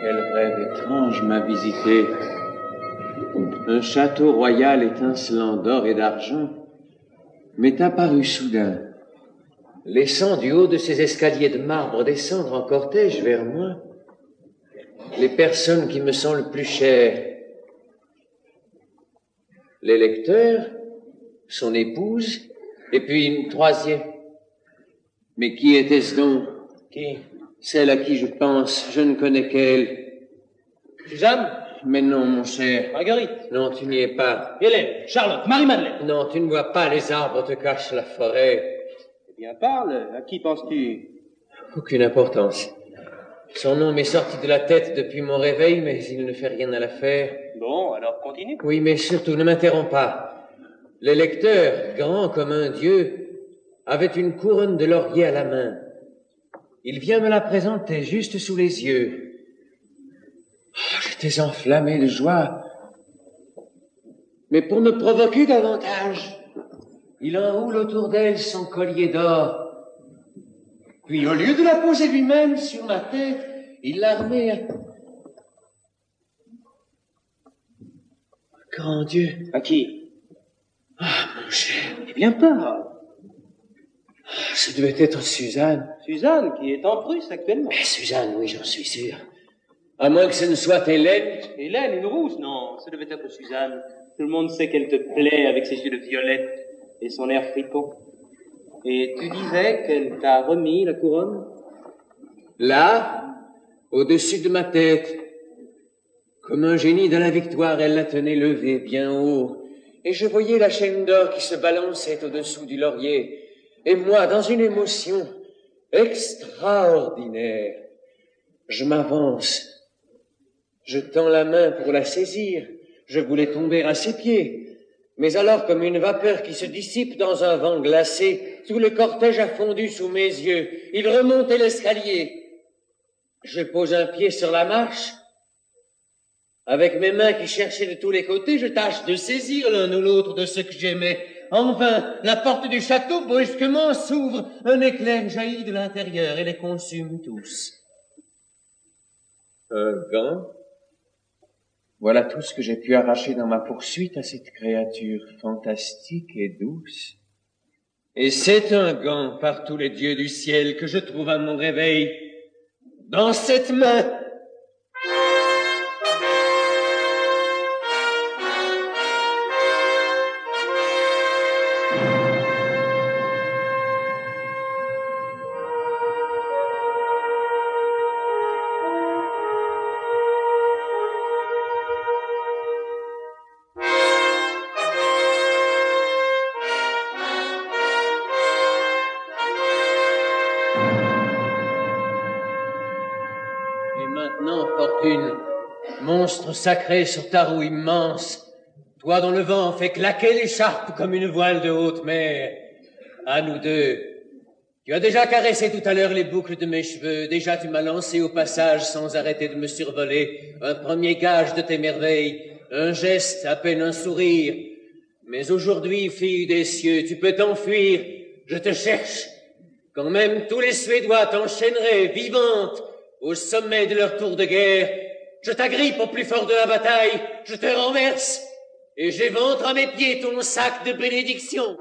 Quel rêve étrange m'a visité. Un château royal étincelant d'or et d'argent m'est apparu soudain, laissant du haut de ces escaliers de marbre descendre en cortège vers moi les personnes qui me sont le plus chères. Les lecteurs, son épouse, et puis une troisième. Mais qui était-ce donc? Qui? Celle à qui je pense, je ne connais qu'elle. Suzanne Mais non, mon cher. Marguerite Non, tu n'y es pas. Hélène Charlotte Marie-Madeleine Non, tu ne vois pas, les arbres te cachent la forêt. Eh bien, parle. À qui penses-tu? Aucune importance. Son nom m'est sorti de la tête depuis mon réveil, mais il ne fait rien à l'affaire. Bon, alors continue. Oui, mais surtout, ne m'interromps pas. Le lecteur, grand comme un dieu, avait une couronne de laurier à la main. Il vient me la présenter juste sous les yeux. Oh, J'étais enflammé de joie. Mais pour me provoquer davantage, il enroule autour d'elle son collier d'or. Puis au lieu de la poser lui-même sur ma tête, il la remet à... Grand Dieu, À qui? Ah, mon cher, Eh bien, parle. Ça devait être Suzanne. Suzanne, qui est en Prusse actuellement. Mais Suzanne, oui, j'en suis sûr. À moins que ce ne soit Hélène. Hélène, une rousse Non, ça devait être Suzanne. Tout le monde sait qu'elle te plaît avec ses yeux de violette et son air fripon. Et tu disais qu'elle t'a remis la couronne? Là, au-dessus de ma tête, comme un génie de la victoire, elle la tenait levée bien haut, et je voyais la chaîne d'or qui se balançait au-dessous du laurier, et moi, dans une émotion extraordinaire, je m'avance, je tends la main pour la saisir, je voulais tomber à ses pieds, mais alors, comme une vapeur qui se dissipe dans un vent glacé, tout le cortège a fondu sous mes yeux. Il remontait l'escalier. Je pose un pied sur la marche. Avec mes mains qui cherchaient de tous les côtés, je tâche de saisir l'un ou l'autre de ce que j'aimais. Enfin, la porte du château brusquement s'ouvre, un éclair jaillit de l'intérieur et les consume tous. Un gant voilà tout ce que j'ai pu arracher dans ma poursuite à cette créature fantastique et douce. Et c'est un gant par tous les dieux du ciel que je trouve à mon réveil dans cette main. Maintenant, Fortune, monstre sacré sur ta roue immense, toi dont le vent fait claquer l'écharpe comme une voile de haute mer, à nous deux, tu as déjà caressé tout à l'heure les boucles de mes cheveux, déjà tu m'as lancé au passage sans arrêter de me survoler. Un premier gage de tes merveilles, un geste, à peine un sourire. Mais aujourd'hui, fille des cieux, tu peux t'enfuir, je te cherche. Quand même tous les Suédois t'enchaîneraient, vivante, au sommet de leur tour de guerre, je t'agrippe au plus fort de la bataille, je te renverse, et j'éventre à mes pieds ton sac de bénédiction.